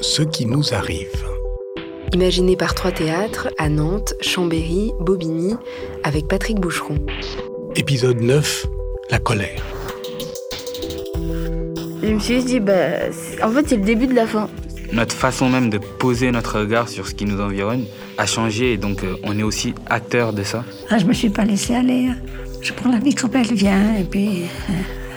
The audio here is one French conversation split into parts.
Ce qui nous arrive. Imaginé par trois théâtres à Nantes, Chambéry, Bobigny, avec Patrick Boucheron. Épisode 9, la colère. Je me suis dit, bah, en fait, c'est le début de la fin. Notre façon même de poser notre regard sur ce qui nous environne a changé et donc euh, on est aussi acteur de ça. Ah, je me suis pas laissé aller. Hein. Je prends la vie comme elle vient et puis euh,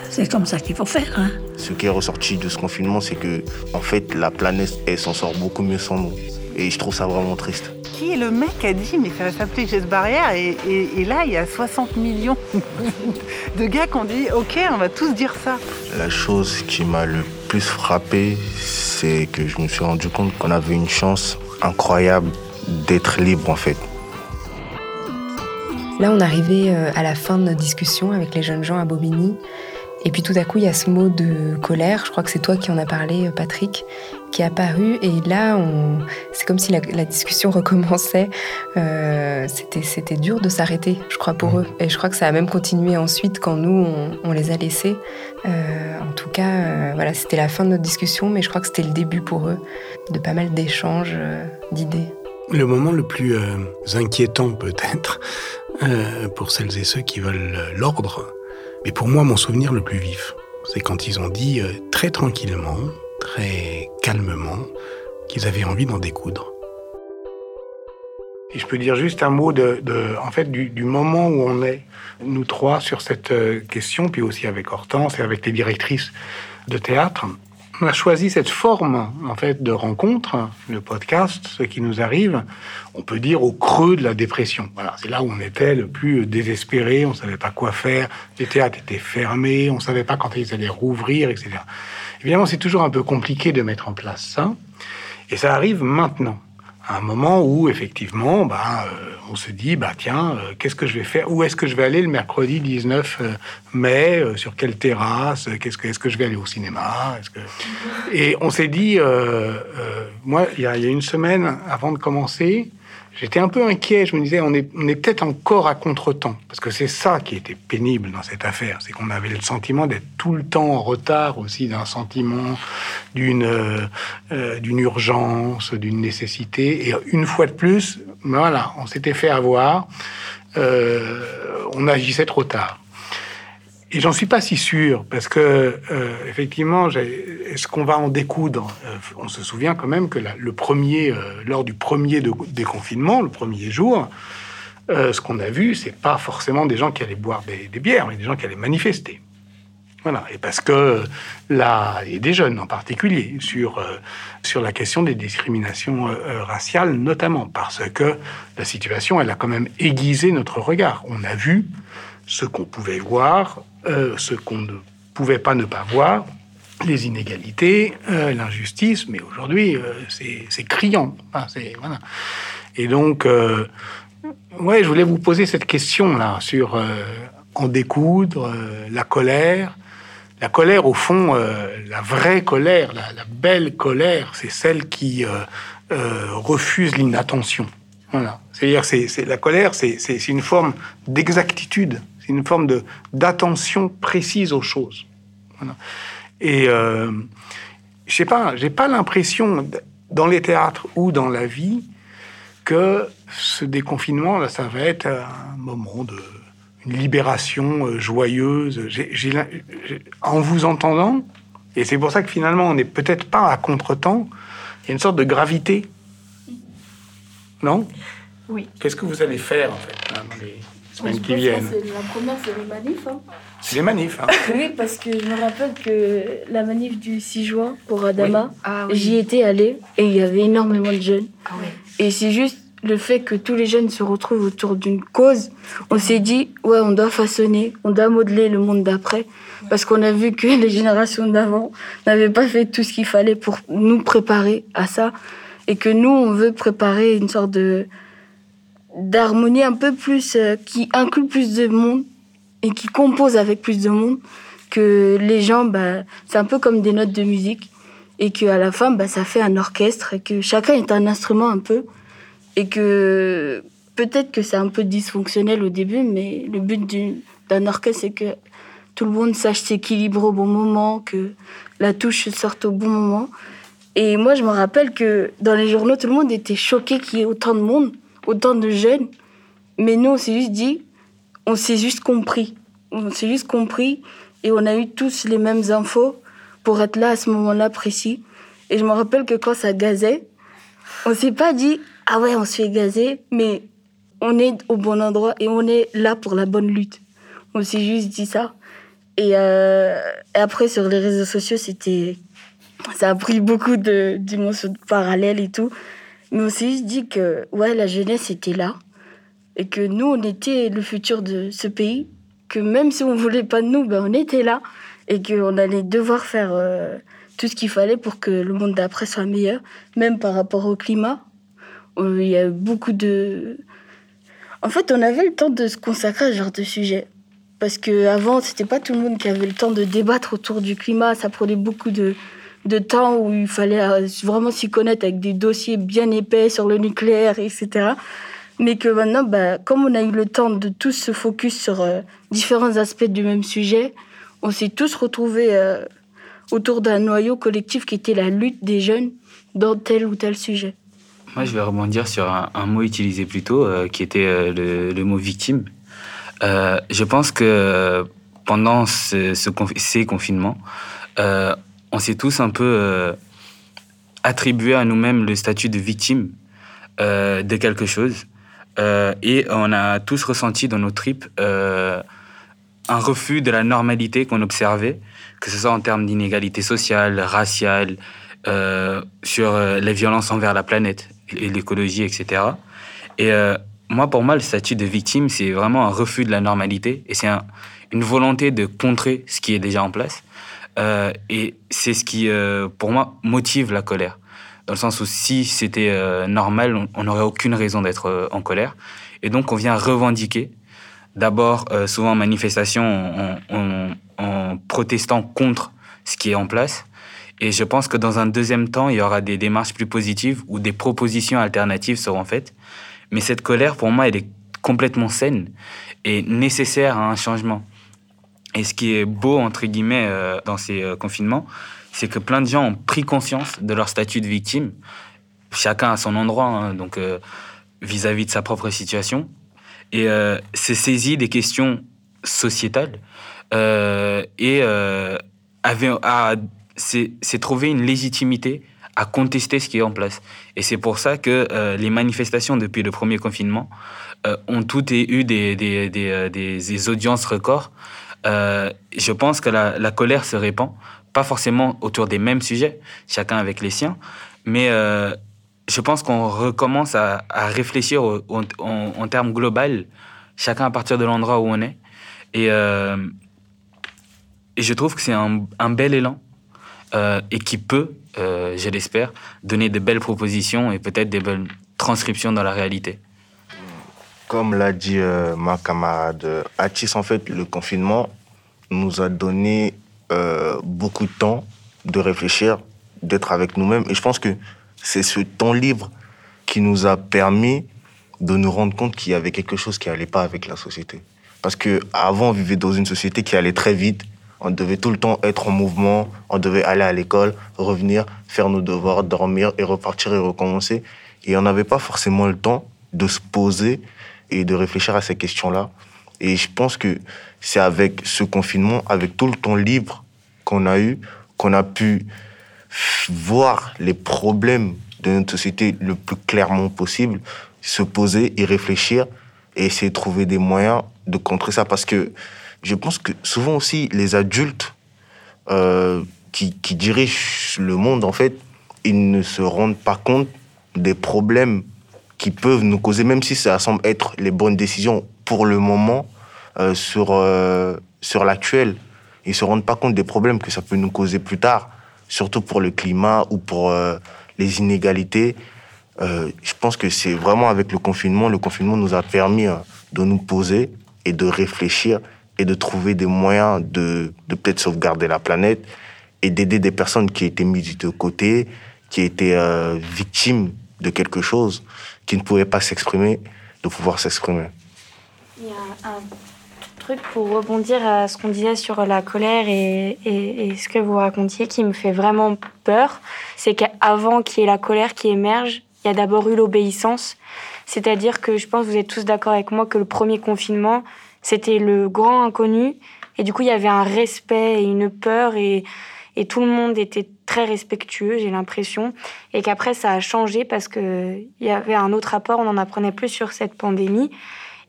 c'est comme ça qu'il faut faire. Hein. Ce qui est ressorti de ce confinement, c'est que en fait la planète elle s'en sort beaucoup mieux sans nous. Et je trouve ça vraiment triste. Qui est le mec qui a dit mais ça va s'appeler geste barrière et, et, là il y a 60 millions de gars qui ont dit ok on va tous dire ça. La chose qui m'a le plus frappé, c'est que je me suis rendu compte qu'on avait une chance incroyable d'être libre en fait. Là, on arrivait euh, à la fin de notre discussion avec les jeunes gens à Bobigny. Et puis tout à coup, il y a ce mot de colère, je crois que c'est toi qui en as parlé, euh, Patrick, qui est apparu. Et là, on... c'est comme si la, discussion recommençait. Euh, c'était, dur de s'arrêter, je crois, pour eux. Et je crois que ça a même continué ensuite quand nous, on, les a laissés. en tout cas, voilà, c'était la fin de notre discussion, mais je crois que c'était le début pour eux de pas mal d'échanges, d'idées. Le moment le plus inquiétant peut-être, euh, pour celles et ceux qui veulent l'ordre. Mais pour moi, mon souvenir le plus vif, c'est quand ils ont dit euh, très tranquillement, très calmement, qu'ils avaient envie d'en découdre. Et je peux dire juste un mot en fait, du, du, moment où on est, nous trois, sur cette euh, question, puis aussi avec Hortense et avec les directrices de théâtre on a choisi cette forme en fait de rencontre, le podcast, ce qui nous arrive, on peut dire au creux de la dépression. Voilà, c'est là où on était le plus désespéré, on savait pas quoi faire, les théâtres étaient fermés, on savait pas quand ils allaient rouvrir, etc. Évidemment, c'est toujours un peu compliqué de mettre en place ça, et ça arrive maintenant un moment où effectivement, bah, euh, on se dit, bah tiens, euh, qu'est-ce que je vais faire? Où est-ce que je vais aller le mercredi 19 euh, mai Sur quelle terrasse? Qu'est-ce que est-ce que je vais aller au cinéma? Et on s'est dit, moi, il y, a une semaine avant de commencer, J'étais un peu inquiet, je me disais, on est, peut-être encore à contre-temps, parce que c'est ça qui était pénible dans cette affaire, c'est qu'on avait le sentiment d'être tout le temps en retard aussi d'un sentiment, d'une euh, euh, urgence, d'une nécessité, et une fois de plus, voilà, on s'était fait avoir, euh, on agissait trop tard. Et j'en suis pas si sûr, parce que euh, effectivement, est-ce qu'on va en découdre euh, On se souvient quand même que le premier, euh, lors du premier déconfinement, le premier jour, ce qu'on a vu, c'est pas forcément des gens qui allaient boire des, bières, mais des gens qui allaient manifester. Voilà, et parce que là, et des jeunes en particulier, sur, sur la question des discriminations raciales notamment, parce que la situation, elle a quand même aiguisé notre regard. On a vu ce qu'on pouvait voir euh, ce qu'on ne pouvait pas ne pas voir, les inégalités, euh, l'injustice, mais aujourd'hui, euh, c'est criant. Et donc, ouais, je voulais vous poser cette question-là sur en découdre, la colère. La colère, au fond, la vraie colère, la, la belle colère, c'est celle qui refuse l'inattention. Voilà. C'est-à-dire, c'est la colère, c'est une forme d'exactitude une forme de d'attention précise aux choses. Et euh, je sais pas, j'ai pas l'impression dans les théâtres ou dans la vie que ce déconfinement là, ça va être un moment de une libération euh, joyeuse. en vous entendant, et c'est pour ça que finalement on n'est peut-être pas à contre-temps. Il y a une sorte de gravité, non? Oui. Qu'est-ce que vous allez faire en fait dans les qui viennent. La première, c'est les manifs. Hein. C'est les manifs. Hein. oui, parce que je me rappelle que la manif du 6 juin pour Adama, ah j'y étais allée et il y avait énormément de jeunes. Ah et c'est juste le fait que tous les jeunes se retrouvent autour d'une cause. On s'est dit, ouais, on doit façonner, on doit modeler le monde d'après. Parce qu'on a vu que les générations d'avant n'avaient pas fait tout ce qu'il fallait pour nous préparer à ça. Et que nous, on veut préparer une sorte de, d'harmonie un peu plus, euh, qui inclut plus de monde et qui compose avec plus de monde, que les gens, bah, c'est un peu comme des notes de musique, et qu'à la fin, bah, ça fait un orchestre, et que chacun est un instrument un peu, et que peut-être que c'est un peu dysfonctionnel au début, mais le but d'un orchestre, c'est que tout le monde sache s'équilibrer au bon moment, que la touche sorte au bon moment. Et moi, je me rappelle que dans les journaux, tout le monde était choqué qu'il y ait autant de monde, autant de jeunes. Mais nous, on s'est juste dit, on s'est juste compris. On s'est juste compris et on a eu tous les mêmes infos pour être là à ce moment-là précis. Et je me rappelle que quand ça gazait, on s'est pas dit, ah ouais, on se fait gazer, mais on est au bon endroit et on est là pour la bonne lutte. On s'est juste dit ça. Et, euh, après, sur les réseaux sociaux, c'était. Ça a pris beaucoup de dimensions parallèles et tout. Mais on s'est dit que, ouais, la jeunesse était là. Et que nous, on était le futur de ce pays. Que même si on voulait pas de nous, ben, on était là. Et qu'on allait devoir faire euh, tout ce qu'il fallait pour que le monde d'après soit meilleur. Même par rapport au climat. Euh, il y a beaucoup de. En fait, on avait le temps de se consacrer à ce genre de sujet. Parce qu'avant, c'était pas tout le monde qui avait le temps de débattre autour du climat. Ça prenait beaucoup de, de temps où il fallait euh, vraiment s'y connaître avec des dossiers bien épais sur le nucléaire, etc. Mais que maintenant, bah, comme on a eu le temps de tous se focus sur euh, différents aspects du même sujet, on s'est tous retrouvés euh, autour d'un noyau collectif qui était la lutte des jeunes dans tel ou tel sujet. Moi, je vais rebondir sur un, mot utilisé plus tôt, qui était le, mot victime. Je pense que pendant ce, ces confinements, on s'est tous un peu euh, attribué à nous-mêmes le statut de victime de quelque chose. et on a tous ressenti dans nos tripes un refus de la normalité qu'on observait, que ce soit en termes d'inégalité sociale, raciale, sur les violences envers la planète et l'écologie, etc. Et moi, pour moi, le statut de victime, c'est vraiment un refus de la normalité et c'est une volonté de contrer ce qui est déjà en place. Euh, et c'est ce qui, euh, pour moi, motive la colère. Dans le sens où si c'était euh, normal, on n'aurait aucune raison d'être en colère. Et donc, on vient revendiquer, d'abord, souvent en manifestation, en, en, protestant contre ce qui est en place. Et je pense que dans un deuxième temps, il y aura des démarches plus positives où des propositions alternatives seront faites. Mais cette colère, pour moi, elle est complètement saine et nécessaire à un changement. Et ce qui est beau, entre guillemets, euh, dans ces euh, confinements, c'est que plein de gens ont pris conscience de leur statut de victime, chacun à son endroit, hein, donc euh, vis-à-vis de sa propre situation, et s'est saisi des questions sociétales et s'est trouvé une légitimité à contester ce qui est en place. Et c'est pour ça que les manifestations depuis le premier confinement ont toutes eu des, des, des, des, audiences records. Je pense que la, colère se répand, pas forcément autour des mêmes sujets, chacun avec les siens, mais je pense qu'on recommence à, réfléchir en, termes global, chacun à partir de l'endroit où on est. Et, et je trouve que c'est un, un bel élan et qui peut euh, je l'espère, donner de belles propositions et peut-être des belles transcriptions dans la réalité. Comme l'a dit euh, ma camarade Atis, en fait, le confinement nous a donné euh, beaucoup de temps de réfléchir, d'être avec nous-mêmes. Et je pense que c'est ce temps libre qui nous a permis de nous rendre compte qu'il y avait quelque chose qui n'allait pas avec la société. Parce qu'avant, on vivait dans une société qui allait très vite, on devait tout le temps être en mouvement, on devait aller à l'école, revenir, faire nos devoirs, dormir et repartir et recommencer. Et on n'avait pas forcément le temps de se poser et de réfléchir à ces questions-là. Et je pense que c'est avec ce confinement, avec tout le temps libre qu'on a eu, qu'on a pu voir les problèmes de notre société le plus clairement possible, se poser et réfléchir et essayer de trouver des moyens de contrer ça. Parce que je pense que souvent aussi, les adultes euh, qui, dirigent le monde, en fait, ils ne se rendent pas compte des problèmes qui peuvent nous causer, même si ça semble être les bonnes décisions pour le moment, euh, sur, euh, sur l'actuel. Ils ne se rendent pas compte des problèmes que ça peut nous causer plus tard, surtout pour le climat ou pour les inégalités. je pense que c'est vraiment avec le confinement, le confinement nous a permis de nous poser et de réfléchir et de trouver des moyens de, de peut-être sauvegarder la planète et d'aider des personnes qui étaient mises de côté, qui étaient euh, victimes de quelque chose, qui ne pouvaient pas s'exprimer, de pouvoir s'exprimer. Il y a un truc pour rebondir à ce qu'on disait sur la colère et, et, ce que vous racontiez qui me fait vraiment peur. C'est qu'avant qu'il y ait la colère qui émerge, il y a d'abord eu l'obéissance. C'est-à-dire que je pense que vous êtes tous d'accord avec moi que le premier confinement, c'était le grand inconnu. Et du coup, il y avait un respect et une peur et, et tout le monde était très respectueux, j'ai l'impression. Et qu'après, ça a changé parce qu'il y avait un autre rapport, on en apprenait plus sur cette pandémie.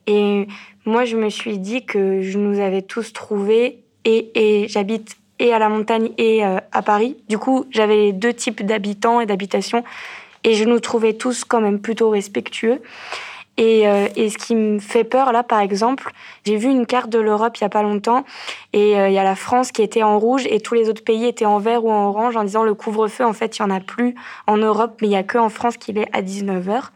Et moi, je me suis dit que je nous avais tous trouvés et, et j'habite et à la montagne et euh, à Paris. Du coup, j'avais les deux types d'habitants et d'habitations et je nous trouvais tous quand même plutôt respectueux. Et, euh, et, ce qui me fait peur, là, par exemple, j'ai vu une carte de l'Europe il y a pas longtemps, et euh, il y a la France qui était en rouge, et tous les autres pays étaient en vert ou en orange, en disant le couvre-feu, en fait, il y en a plus en Europe, mais il y a que en France qu'il est à 19h.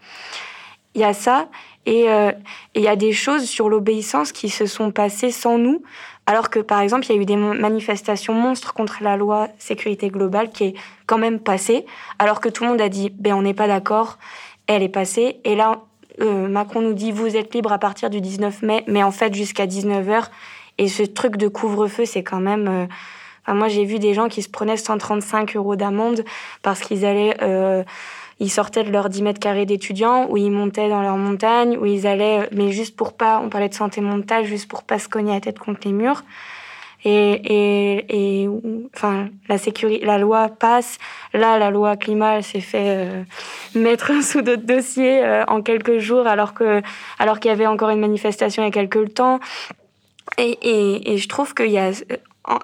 Il y a ça, euh, et il y a des choses sur l'obéissance qui se sont passées sans nous, alors que, par exemple, il y a eu des manifestations monstres contre la loi sécurité globale qui est quand même passée, alors que tout le monde a dit, ben, on n'est pas d'accord, elle est passée. Et là, euh, Macron nous dit, vous êtes libre à partir du 19 mai, mais en fait, jusqu'à 19h. Et ce truc de couvre-feu, c'est quand même... Euh, enfin, moi, j'ai vu des gens qui se prenaient 135 euros d'amende parce qu'ils allaient... Euh, ils sortaient de leurs 10 mètres carrés d'étudiants, ou ils montaient dans leur montagne, où ils allaient, mais juste pour pas, on parlait de santé mentale, juste pour pas se cogner la tête contre les murs. Et, et, et enfin, la, sécurité, la loi passe. Là, la loi climat s'est fait euh, mettre sous d'autres dossiers euh, en quelques jours, alors que alors qu'il y avait encore une manifestation il y a quelques temps. Et, et, et je trouve qu'il y a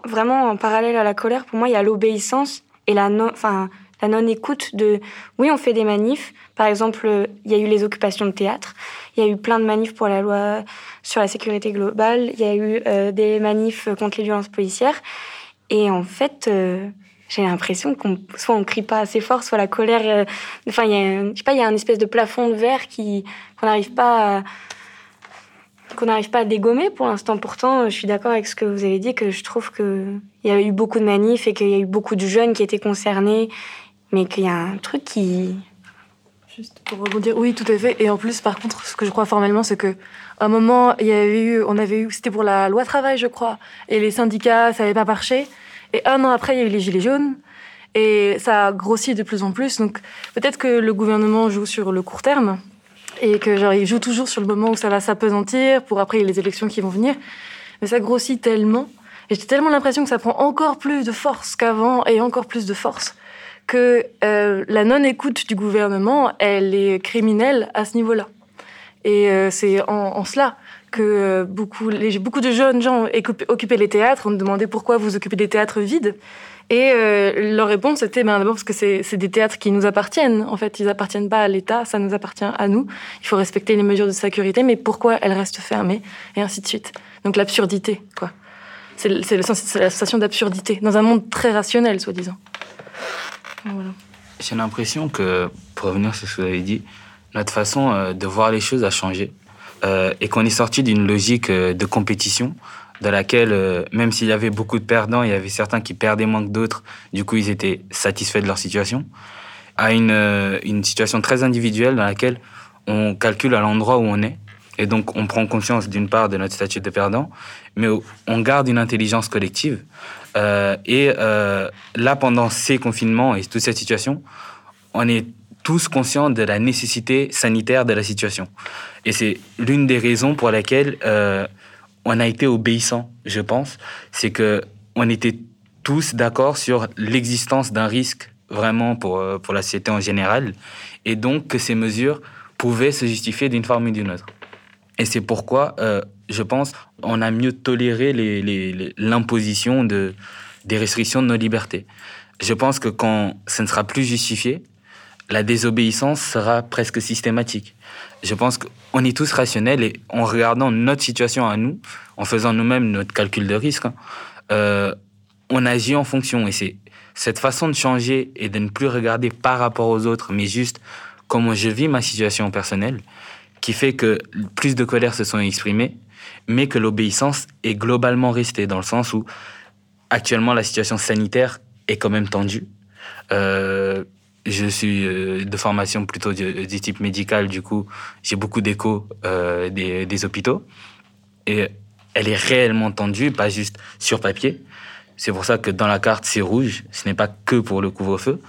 vraiment en parallèle à la colère, pour moi, il y a l'obéissance et la enfin, la non-écoute de oui, on fait des manifs. Par exemple, il y a eu les occupations de théâtre, il y a eu plein de manifs pour la loi sur la sécurité globale, il y a eu euh, des manifs contre les violences policières. Et en fait, euh, j'ai l'impression qu'on soit on crie pas assez fort, soit la colère. Euh, enfin, il y je sais pas, il y a un espèce de plafond de verre qui qu'on n'arrive pas qu'on n'arrive pas à dégommer pour l'instant. Pourtant, je suis d'accord avec ce que vous avez dit, que je trouve qu'il y a eu beaucoup de manifs et qu'il y a eu beaucoup de jeunes qui étaient concernés mais qu'il y a un truc qui. Juste pour rebondir, oui, tout à fait. Et en plus, par contre, ce que je crois formellement, c'est que un moment, il y a eu, on avait eu, c'était pour la loi travail, je crois, et les syndicats, ça n'avait pas marché. Et un an après, il y a eu les gilets jaunes, et ça a de plus en plus. Donc, peut-être que le gouvernement joue sur le court terme, et que genre, il joue toujours sur le moment où ça va s'apesantir, pour après les élections qui vont venir. Mais ça grossit tellement, et j'ai tellement l'impression que ça prend encore plus de force qu'avant, et encore plus de force que euh, la non-écoute du gouvernement, elle est criminelle à ce niveau-là. Et euh, c'est en, cela que euh, beaucoup, beaucoup de jeunes gens occupaient les théâtres, on demandait pourquoi vous occupez des théâtres vides. Et leur réponse était ben, d'abord parce que c'est des théâtres qui nous appartiennent. En fait, ils appartiennent pas à l'État, ça nous appartient à nous. Il faut respecter les mesures de sécurité, mais pourquoi elles restent fermées Et ainsi de suite. Donc l'absurdité, quoi. C'est la sensation d'absurdité dans un monde très rationnel, soi-disant. J'ai l'impression que, pour revenir sur ce que vous avez dit, notre façon euh, de voir les choses a changé euh, et qu'on est sorti d'une logique euh, de compétition dans laquelle, même s'il y avait beaucoup de perdants, il y avait certains qui perdaient moins que d'autres, du coup ils étaient satisfaits de leur situation, à une, une situation très individuelle dans laquelle on calcule à l'endroit où on est. Et donc on prend conscience d'une part de notre statut de perdant, mais on garde une intelligence collective euh, et euh, là, pendant ces confinements et toute cette situation, on est tous conscients de la nécessité sanitaire de la situation. Et c'est l'une des raisons pour lesquelles euh, on a été obéissant, je pense. C'est que on était tous d'accord sur l'existence d'un risque vraiment pour, pour la société en général, et donc que ces mesures pouvaient se justifier d'une forme ou d'une autre. Et c'est pourquoi je pense, on a mieux toléré l'imposition de, des restrictions de nos libertés. Je pense que quand ce ne sera plus justifié, la désobéissance sera presque systématique. Je pense qu'on est tous rationnels et en regardant notre situation à nous, en faisant nous-mêmes notre calcul de risque, hein, euh, on agit en fonction. Et c'est cette façon de changer et de ne plus regarder par rapport aux autres, mais juste comment je vis ma situation personnelle, qui fait que plus de colère se sont exprimées, mais que l'obéissance est globalement restée, dans le sens où actuellement la situation sanitaire est quand même tendue. Euh, je suis euh, de formation plutôt du, type médical, du coup, j'ai beaucoup d'échos euh, des, des, hôpitaux. Et elle est réellement tendue, pas juste sur papier. C'est pour ça que dans la carte, c'est rouge. Ce n'est pas que pour le couvre-feu.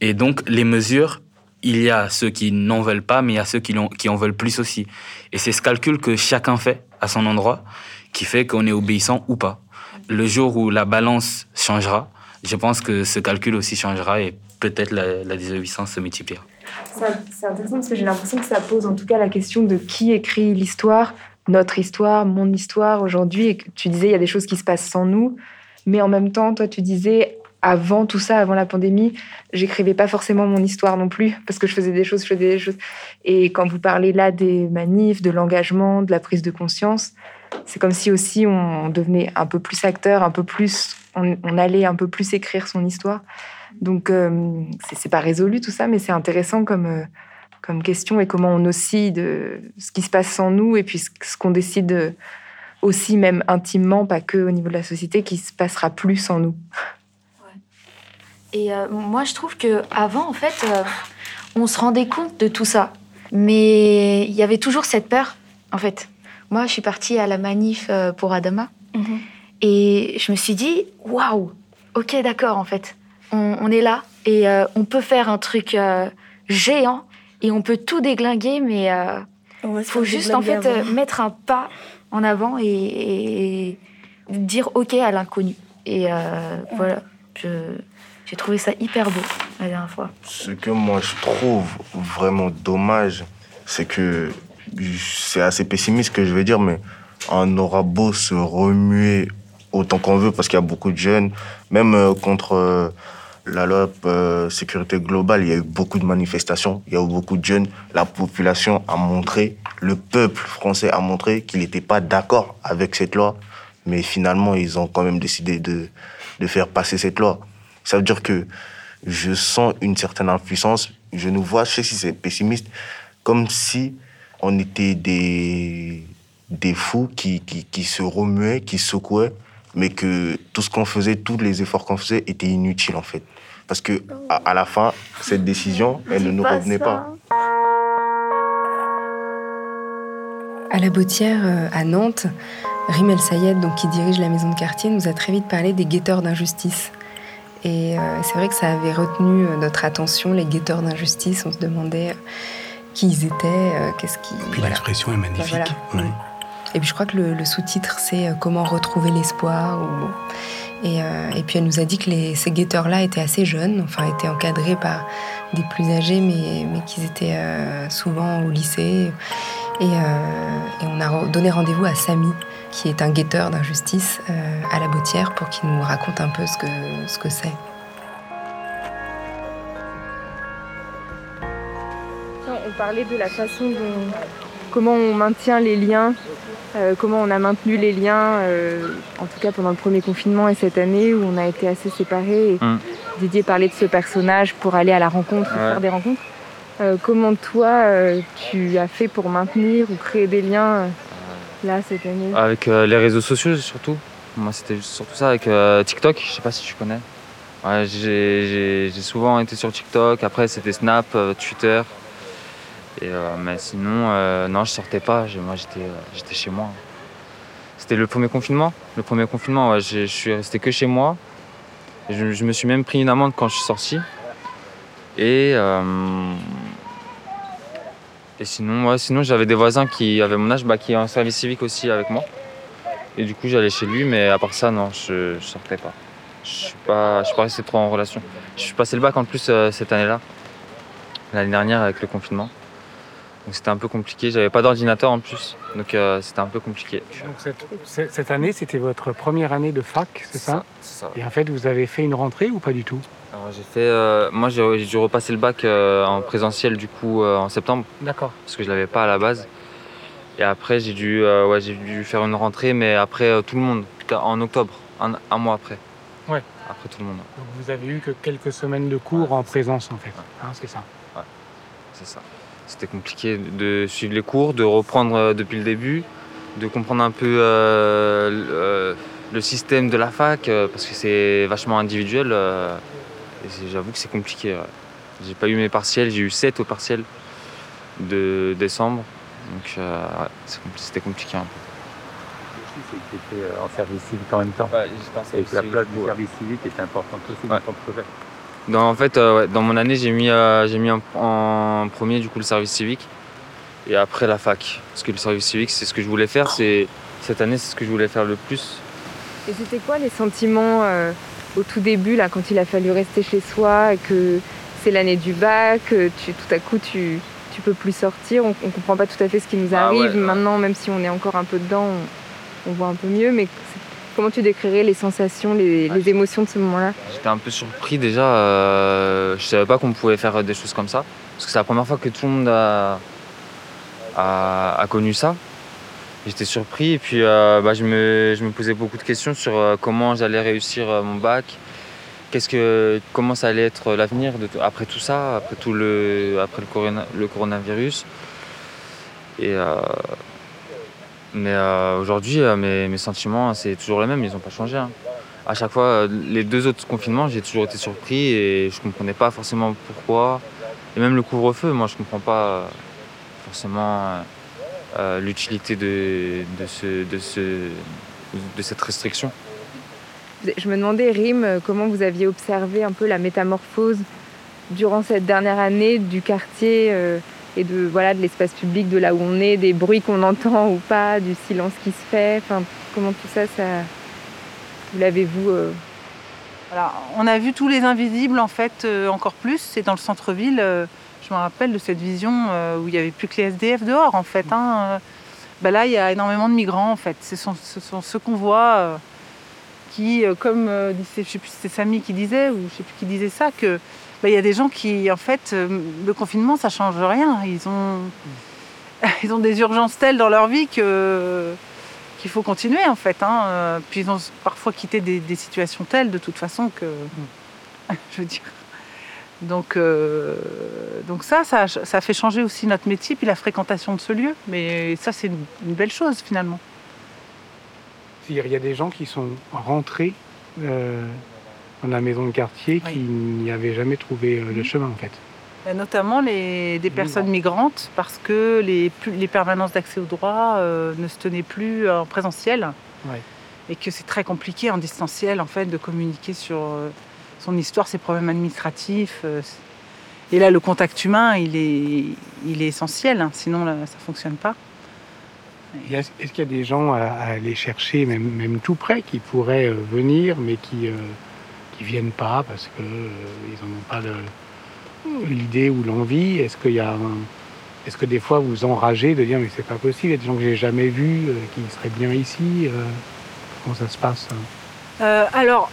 Et donc, les mesures, il y a ceux qui n'en veulent pas, mais il y a ceux qui, en, qui en veulent plus aussi. Et c'est ce calcul que chacun fait à son endroit qui fait qu'on est obéissant ou pas. Le jour où la balance changera, je pense que ce calcul aussi changera et peut-être la, la désobéissance se multipliera. C'est intéressant parce que j'ai l'impression que ça pose en tout cas la question de qui écrit l'histoire, notre histoire, mon histoire aujourd'hui. Et tu disais, il y a des choses qui se passent sans nous. Mais en même temps, toi, tu disais, avant tout ça, avant la pandémie, j'écrivais pas forcément mon histoire non plus parce que je faisais des choses, je faisais des choses. Et quand vous parlez là des manifs, de l'engagement, de la prise de conscience, c'est comme si aussi on devenait un peu plus acteur, un peu plus, on, allait un peu plus écrire son histoire. Donc euh, c'est pas résolu tout ça, mais c'est intéressant comme euh, comme question et comment on oscille de ce qui se passe sans nous et puis ce qu'on décide aussi même intimement, pas que au niveau de la société, qui se passera plus sans nous. Et euh, moi, je trouve que avant, en fait, euh, on se rendait compte de tout ça, mais il y avait toujours cette peur, en fait. Moi, je suis partie à la manif euh, pour Adama, mhm. et je me suis dit, waouh, ok, d'accord, en fait, on, est là et on peut faire un truc géant et on peut tout déglinguer, mais il faut juste en fait mettre un pas en avant et, et dire ok à l'inconnu. Et voilà, je j'ai trouvé ça hyper beau la dernière fois. Ce que moi je trouve vraiment dommage, c'est que c'est assez pessimiste que je vais dire, mais on aura beau se remuer autant qu'on veut parce qu'il y a beaucoup de jeunes, même euh, contre euh, la loi euh, sécurité globale, il y a eu beaucoup de manifestations, il y a eu beaucoup de jeunes. La population a montré, le peuple français a montré qu'il n'était pas d'accord avec cette loi, mais finalement ils ont quand même décidé de, de faire passer cette loi. Ça veut dire que je sens une certaine impuissance. Je nous vois, je sais si c'est pessimiste, comme si on était des, des fous qui, qui, qui se remuaient, qui secouaient, mais que tout ce qu'on faisait, tous les efforts qu'on faisait étaient inutiles en fait. Parce que à, la fin, cette décision, elle ne nous revenait pas. À la Bautière, euh, à Nantes, Rimel Sayed, donc, qui dirige la maison de quartier, nous a très vite parlé des guetteurs d'injustice. Et euh, c'est vrai que ça avait retenu euh, notre attention, les guetteurs d'injustice. On se demandait euh, qui ils étaient, qu'est-ce qui. Et puis l'expression est magnifique. Et puis je crois que le, sous-titre, c'est Comment retrouver l'espoir. Et, puis elle nous a dit que les, ces guetteurs-là étaient assez jeunes, enfin étaient encadrés par des plus âgés, mais, mais qu'ils étaient souvent au lycée. Et, et on a donné rendez-vous à Samy, qui est un guetteur d'injustice euh, à la Bautière, pour qu'il nous raconte un peu ce que ce que c'est. On parlait de la façon dont comment on maintient les liens, euh, comment on a maintenu les liens, euh, en tout cas pendant le premier confinement et cette année où on a été assez séparés. Et mm. Didier parlait de ce personnage pour aller à la rencontre, faire des rencontres. Comment toi, tu as fait pour maintenir ou créer des liens là cette année? Avec euh, les réseaux sociaux surtout. Moi c'était surtout ça avec euh, TikTok, je sais pas si tu connais. J'ai souvent été sur TikTok, après c'était Snap, euh, Twitter. Et, mais sinon, non, je sortais pas, moi j'étais chez moi. C'était le premier confinement. Le premier confinement, je suis resté que chez moi. Je, je, me suis même pris une amende quand je suis sorti. Et et sinon, sinon j'avais des voisins qui avaient mon âge, bah, qui ont un service civique aussi avec moi. Et du coup, j'allais chez lui, mais à part ça, non, je, ne sortais pas. Je suis pas, je suis pas resté trop en relation. Je suis passé le bac en plus euh, cette année-là, l'année dernière avec le confinement. Donc c'était un peu compliqué. J'avais pas d'ordinateur en plus, donc euh, c'était un peu compliqué. Donc cette, année, c'était votre première année de fac, c'est ça, ça, Et en fait, vous avez fait une rentrée ou pas du tout? J'ai fait, euh, moi j'ai dû repasser le bac euh, en présentiel du coup en septembre. D'accord. Parce que je l'avais pas à la base. Et après j'ai dû, ouais, j'ai dû faire une rentrée, mais après tout le monde, en octobre, un, mois après. Ouais. Après tout le monde. Donc vous avez eu que quelques semaines de cours en présence en fait. Hein, c'est ça. Ouais. C'est ça. C'était compliqué de suivre les cours, de reprendre depuis le début, de comprendre un peu le système de la fac, parce que c'est vachement individuel. Et j'avoue que c'est compliqué. J'ai pas eu mes partiels, j'ai eu 7 au partiel de décembre. Donc euh, c'était compliqué un peu. c'est que tu étais euh, en service civique en même temps. et que la place du service civique était importante aussi dans ton projet. En fait, euh, dans mon année, j'ai mis, j'ai mis en, premier du coup le service civique et après la fac. Parce que le service civique, c'est ce que je voulais faire. C'est, cette année, c'est ce que je voulais faire le plus. Et c'était quoi les sentiments au tout début, là, quand il a fallu rester chez soi, et que c'est l'année du bac, tu, tout à coup tu, tu peux plus sortir, on, ne comprend pas tout à fait ce qui nous ah arrive. Maintenant, même si on est encore un peu dedans, on, voit un peu mieux. Mais comment tu décrirais les sensations, les, émotions de ce moment-là J'étais un peu surpris déjà. Euh, je savais pas qu'on pouvait faire des choses comme ça. Parce que c'est la première fois que tout le monde a, a, connu ça. J'étais surpris et puis euh, bah, je, me, je, me, posais beaucoup de questions sur euh, comment j'allais réussir euh, mon bac, qu'est-ce que, comment ça allait être l'avenir après tout ça, après, tout le, après le, coronavirus. Et, mais aujourd'hui, mes, mes, sentiments, c'est toujours les mêmes, ils n'ont pas changé. Hein. À chaque fois, les deux autres confinements, j'ai toujours été surpris et je ne comprenais pas forcément pourquoi. Et même le couvre-feu, moi, je ne comprends pas forcément euh, l'utilité de, de, ce, de, ce, de cette restriction. Je me demandais, Rim, comment vous aviez observé un peu la métamorphose durant cette dernière année du quartier euh, et de voilà de l'espace public, de là où on est, des bruits qu'on entend ou pas, du silence qui se fait. Enfin, comment tout ça, ça vous l'avez-vous euh on a vu tous les invisibles en fait encore plus. C'est dans le centre-ville je me rappelle de cette vision euh, où il n'y avait plus que les SDF dehors, en fait. Ben là, il y a énormément de migrants, en fait. Ce sont, ceux qu'on voit euh, qui, euh, comme je sais plus c'est Samy qui disait, ou je sais plus qui disait ça, que ben, il y a des gens qui, en fait, le confinement, ça change rien. Ils ont, ils ont des urgences telles dans leur vie que qu'il faut continuer en fait. Hein. Puis ils ont parfois quitté des, situations telles de toute façon que, je veux dire, donc, euh, donc ça, ça, fait changer aussi notre métier, puis la fréquentation de ce lieu. Mais ça, c'est une, belle chose finalement. Il y a des gens qui sont rentrés euh, dans la maison de quartier qui n'y avaient jamais trouvé euh, le chemin en fait. notamment les, des personnes migrantes parce que les, les permanences d'accès au droit ne se tenaient plus en présentiel. Et que c'est très compliqué en distanciel en fait de communiquer sur son histoire, ses problèmes administratifs. Euh, et là, le contact humain, il est, il est essentiel, hein, sinon ça ne fonctionne pas. Est-ce qu'il y a des gens à, aller chercher, même, même, tout près, qui pourraient euh, venir, mais qui euh, viennent pas parce qu'ils n'en ont pas l'idée ou l'envie Est-ce que des fois vous enragez de dire mais c'est pas possible, il y a des gens que j'ai jamais vus qui seraient bien ici Comment ça se passe Alors,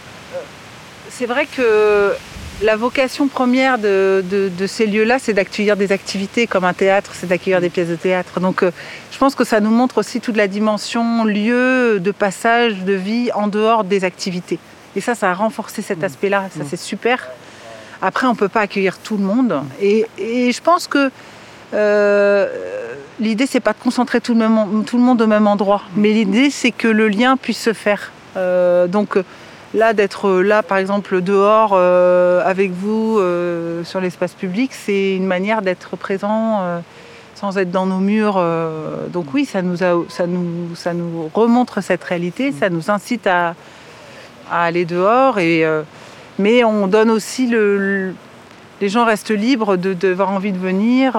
c'est vrai que la vocation première de, ces lieux-là, c'est d'accueillir des activités comme un théâtre, c'est d'accueillir des pièces de théâtre. Donc euh, je pense que ça nous montre aussi toute la dimension lieu de passage de vie en dehors des activités. Et ça, ça a renforcé cet mmh. aspect-là, ça mmh. c'est super. Après, on ne peut pas accueillir tout le monde. Et, je pense que euh, l'idée, c'est pas de concentrer tout le, monde, au même endroit. Mmh. Mais l'idée, c'est que le lien puisse se faire. Euh, donc Là, d'être là, par exemple, dehors euh, avec vous euh, sur l'espace public, c'est une manière d'être présent sans être dans nos murs. donc oui, ça nous, ça, nous, ça nous remontre cette réalité, ça nous incite à, aller dehors. Et, mais on donne aussi le, les gens restent libres de d'avoir envie de venir.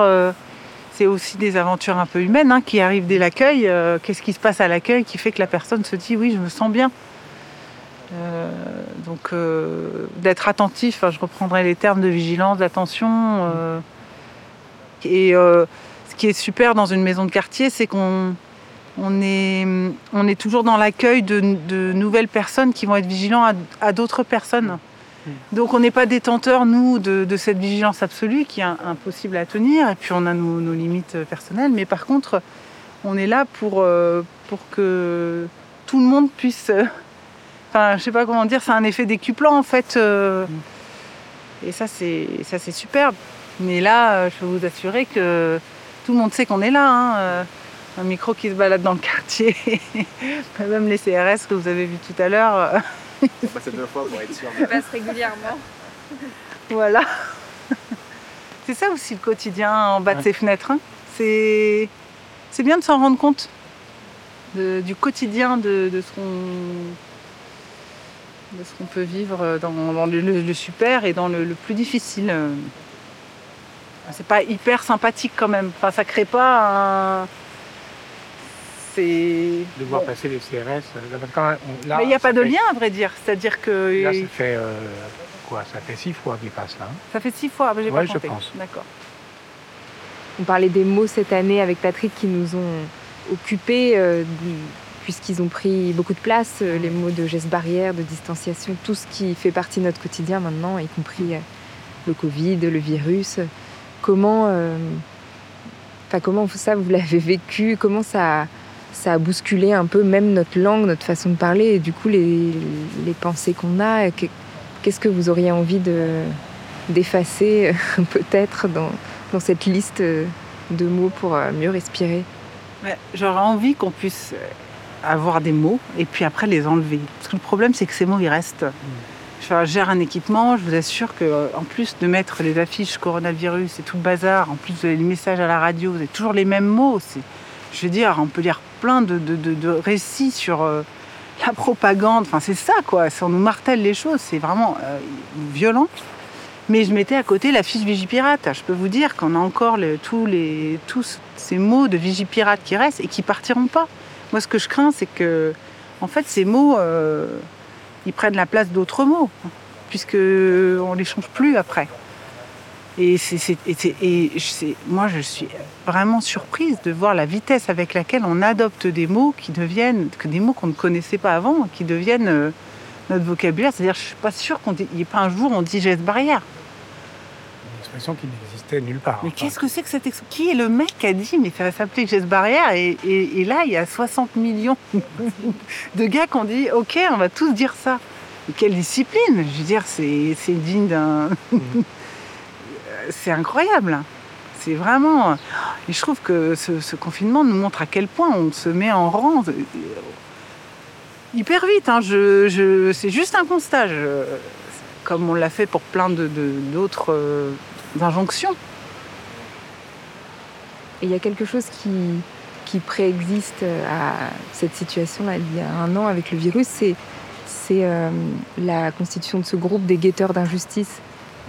c'est aussi des aventures un peu humaines hein, qui arrivent dès l'accueil. Qu'est-ce qui se passe à l'accueil qui fait que la personne se dit oui, je me sens bien. Euh, donc euh, d'être attentif, je reprendrai les termes de vigilance, d'attention. Euh, et ce qui est super dans une maison de quartier, c'est qu'on on est, on est toujours dans l'accueil de, nouvelles personnes qui vont être vigilants à, d'autres personnes. Donc on n'est pas détenteur, nous, de, cette vigilance absolue qui est impossible à tenir, et puis on a nos, limites personnelles, mais par contre, on est là pour, pour que tout le monde puisse Enfin, je sais pas comment dire, c'est un effet décuplant en fait. Euh. et ça, c'est ça, c'est superbe. Mais là, euh, je peux vous assurer que tout le monde sait qu'on est là. Hein, euh. Un micro qui se balade dans le quartier, même les CRS que vous avez vu tout à l'heure. C'est deux fois pour être sûr. Je passe régulièrement. voilà. C'est ça aussi le quotidien en bas de ces fenêtres. Hein. C'est bien de s'en rendre compte. du quotidien de, ce qu'on de ce qu'on peut vivre dans, le, super et dans le, plus difficile. C'est pas hyper sympathique quand même. Enfin, ça crée pas un. C'est. De voir passer les CRS. Euh, Mais il n'y a pas de lien, à vrai dire. C'est-à-dire que. Là, ça fait euh, quoi Ça fait six fois qu'ils passent là. Hein ça fait six fois, j'ai pas je pense. D'accord. On parlait des mots cette année avec Patrick qui nous ont occupés, euh, puisqu'ils ont pris beaucoup de place, les mots de gestes barrières, de distanciation, tout ce qui fait partie de notre quotidien maintenant, y compris le Covid, le virus. Comment, euh, comment ça vous l'avez vécu? Comment ça, ça a bousculé un peu même notre langue, notre façon de parler et du coup les, les pensées qu'on a Qu'est-ce que vous auriez envie de, d'effacer peut-être dans, dans, cette liste de mots pour euh, mieux respirer? J'aurais envie qu'on puisse avoir des mots et puis après les enlever. Parce que le problème c'est que ces mots ils restent. Mm je gère un équipement, je vous assure que euh, en plus de mettre les affiches coronavirus et tout le bazar, en plus de les messages à la radio, vous avez toujours les mêmes mots. Je veux dire, on peut lire plein de, récits sur euh, la propagande. Enfin, c'est ça, quoi. On nous martèle les choses. C'est vraiment euh, violent. Mais je mettais à côté la fiche Vigipirate. Je peux vous dire qu'on a encore tous, ces mots de Vigipirate qui restent et qui partiront pas. Moi, ce que je crains, c'est que, en fait, ces mots ils prennent la place d'autres mots, puisque on les change plus après. Et, moi, je suis vraiment surprise de voir la vitesse avec laquelle on adopte des mots qui deviennent, que des mots qu'on ne connaissait pas avant, qui deviennent euh, notre vocabulaire. C'est-à-dire, je suis pas sûre qu'il n'y ait pas un jour on dit geste barrière. Une expression qui n'existait nulle part. Mais qu'est-ce que c'est que cette expression Qui est le mec qui a dit, mais ça va s'appeler geste barrière et, et, là, il y a 60 millions de gars qui ont dit, ok, on va tous dire ça quelle discipline Je veux dire, c'est digne d'un. C'est incroyable. C'est vraiment. Et je trouve que ce, confinement nous montre à quel point on se met en rang hyper vite. Hein. C'est juste un constat, comme on l'a fait pour plein d'autres euh, injonctions. Et il y a quelque chose qui, préexiste à cette situation-là il y a un an avec le virus, c'est euh, la constitution de ce groupe des guetteurs d'injustice.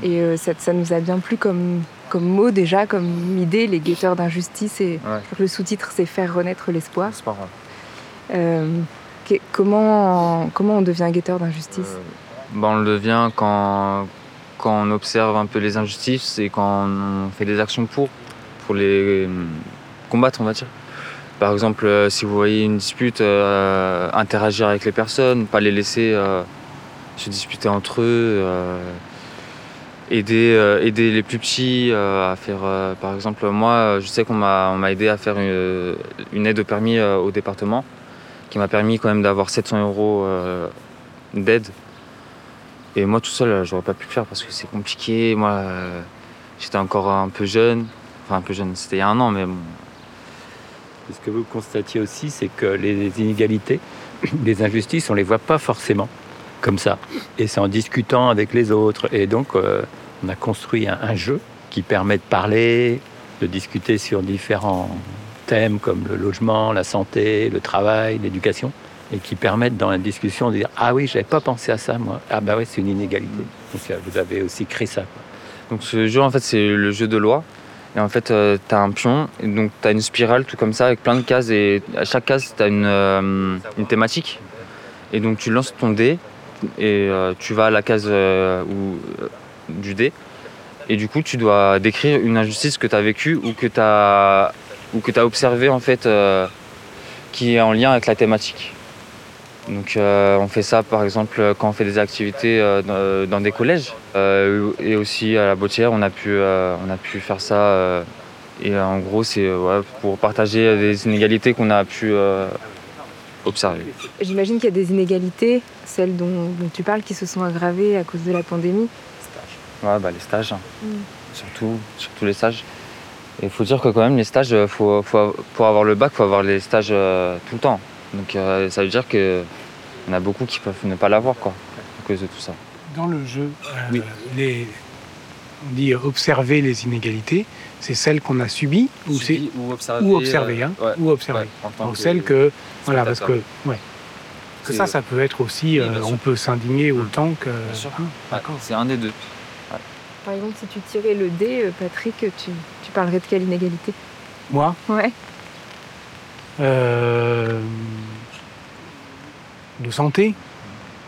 Et euh, ça, nous a bien plu comme, comme mot déjà, comme idée, les guetteurs d'injustice. Et le sous-titre, c'est Faire renaître l'espoir. Euh, comment, comment on devient guetteur d'injustice? Ben, On le devient quand, quand on observe un peu les injustices et quand on fait des actions pour, pour les combattre, on va dire. Par exemple, euh, si vous voyez une dispute, euh, interagir avec les personnes, pas les laisser euh, se disputer entre eux, aider, aider les plus petits à faire. par exemple, moi, je sais qu'on m'a, aidé à faire une, aide au permis au département, qui m'a permis quand même d'avoir 700 euros d'aide. Et moi, tout seul, j'aurais pas pu le faire parce que c'est compliqué. Moi, j'étais encore un peu jeune. Enfin, un peu jeune, c'était il y a un an, mais bon, ce que vous constatiez aussi, c'est que les inégalités, les injustices, on ne les voit pas forcément comme ça. Et c'est en discutant avec les autres. Et donc, euh, on a construit un, jeu qui permet de parler, de discuter sur différents thèmes comme le logement, la santé, le travail, l'éducation, et qui permettent dans la discussion de dire Ah oui, j'avais pas pensé à ça, moi. Ah bah oui, c'est une inégalité. Donc, euh, vous avez aussi créé ça. Donc, ce jeu, en fait, c'est le jeu de loi. Et en fait, euh, tu as un pion, et donc tu as une spirale, tout comme ça, avec plein de cases. Et à chaque case, tu as une, euh, une, thématique. Et donc tu lances ton dé, et euh, tu vas à la case où, du dé. Et du coup, tu dois décrire une injustice que tu as vécue ou que tu as, ou observée, en fait, qui est en lien avec la thématique. Donc euh, on fait ça par exemple quand on fait des activités euh, dans, des collèges euh, et aussi à la Bottière on a pu, on a pu faire ça et en gros c'est pour partager des inégalités qu'on a pu J'imagine qu'il y a des inégalités, celles dont, tu parles, qui se sont aggravées à cause de la pandémie. Ouais, bah, les stages, hein. mm. surtout, surtout les stages. Et il faut dire que quand même les stages, faut, pour avoir le bac, il faut avoir les stages tout le temps. Donc euh, ça veut dire qu'il y en a beaucoup qui peuvent ne pas l'avoir quoi, à cause de tout ça. Dans le jeu, euh, les, on dit observer les inégalités, c'est celles qu'on a subies ou, ou observer, ou observer, hein, ou observer. Donc celles que voilà parce que ouais. Que ça, ça peut être aussi, on peut s'indigner mmh. autant que. Hein, c'est un des deux. Par exemple, si tu tirais le dé, Patrick, tu, tu parlerais de quelle inégalité? Moi? Ouais. Euh, de santé?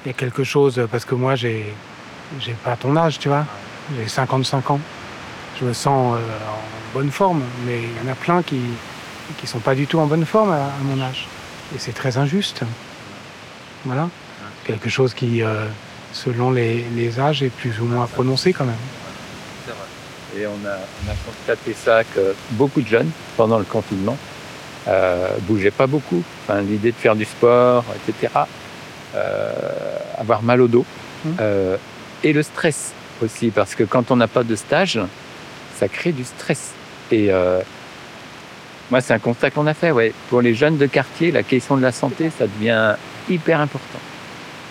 Il y a quelque chose, parce que moi, j'ai, j'ai pas ton âge, tu vois. J'ai 55 ans. Je me sens euh, en bonne forme, mais il y en a plein qui qui sont pas du tout en bonne forme à, mon âge. Et c'est très injuste. Voilà. Quelque chose qui, euh, selon les, les, âges, est plus ou moins prononcé quand même. Et on a, on a constaté ça que beaucoup de jeunes, pendant le confinement, euh, bougeaient pas beaucoup. Enfin, l'idée de faire du sport, etc. Euh, avoir mal au dos. Euh, et le stress aussi, parce que quand on n'a pas de stage, ça crée du stress. Et euh, moi, c'est un constat qu'on a fait. Ouais. Pour les jeunes de quartier, la question de la santé, ça devient hyper important.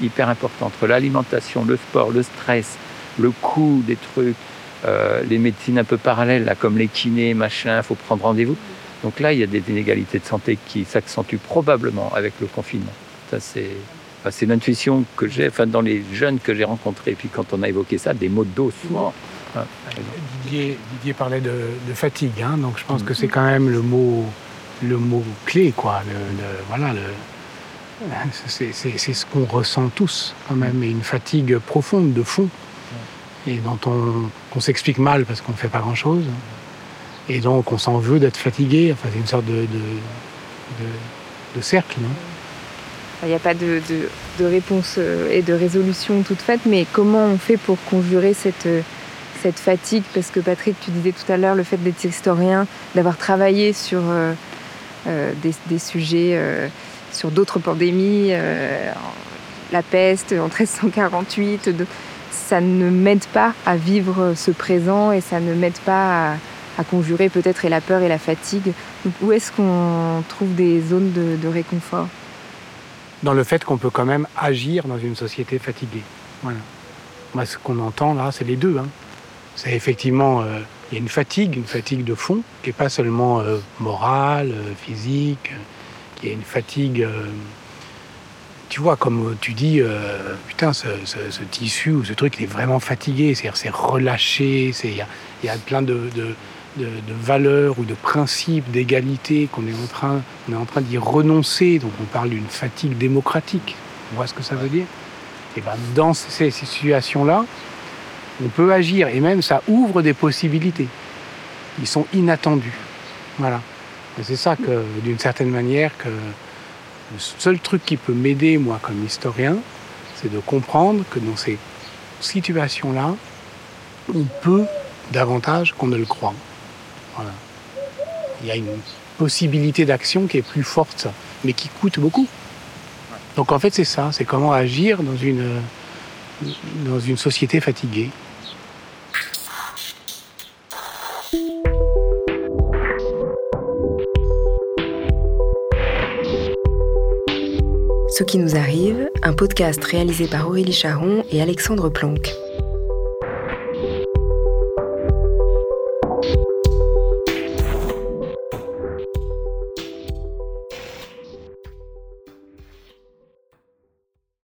Hyper important. Entre l'alimentation, le sport, le stress, le coût des trucs, euh, les médecines un peu parallèles, là, comme les kinés, machin, il faut prendre rendez-vous. Donc là, il y a des inégalités de santé qui s'accentuent probablement avec le confinement. Ça, c'est c'est l'intuition que j'ai, enfin, dans les jeunes que j'ai rencontrés. Puis quand on a évoqué ça, des mots de dos souvent. Didier, parlait de, fatigue, hein, donc je pense que c'est quand même le mot, le mot clé, quoi. voilà, c'est ce qu'on ressent tous quand même, et une fatigue profonde de fond, et dont on, s'explique mal parce qu'on ne fait pas grand-chose, et donc on s'en veut d'être fatigué. Enfin, c'est une sorte de, de cercle, non? Il n'y a pas de, réponse euh, et de résolution toute faite, mais comment on fait pour conjurer cette, euh, cette fatigue Parce que Patrick, tu disais tout à l'heure le fait d'être historien, d'avoir travaillé sur euh, des, sujets, sur d'autres pandémies, la peste en 1348, ça ne m'aide pas à vivre ce présent et ça ne m'aide pas à, conjurer peut-être et la peur et la fatigue. où est-ce qu'on trouve des zones de réconfort? Dans le fait qu'on peut quand même agir dans une société fatiguée. Voilà. Moi, ce qu'on entend là, c'est les deux. Hein. C'est effectivement, euh, il y a une fatigue, une fatigue de fond, qui n'est pas seulement euh, morale, euh, physique, qui est une fatigue, tu vois, comme tu dis, putain, ce, tissu ou ce truc, il est vraiment fatigué, c'est-à-dire c'est relâché, il y a, y a, plein de de, valeurs ou de principes d'égalité qu'on est en train, on est en train d'y renoncer. Donc on parle d'une fatigue démocratique. On voit ce que ça veut dire? Et ben dans ces, situations-là, on peut agir et même ça ouvre des possibilités. Ils sont inattendus. Voilà. c'est ça que, d'une certaine manière, que le seul truc qui peut m'aider, moi, comme historien, c'est de comprendre que dans ces situations-là, on peut davantage qu'on ne le croit. Il y a une possibilité d'action qui est plus forte, mais qui coûte beaucoup. Donc en fait, c'est ça, c'est comment agir dans une société fatiguée. Ce qui nous arrive, un podcast réalisé par Aurélie Charon et Alexandre Planck.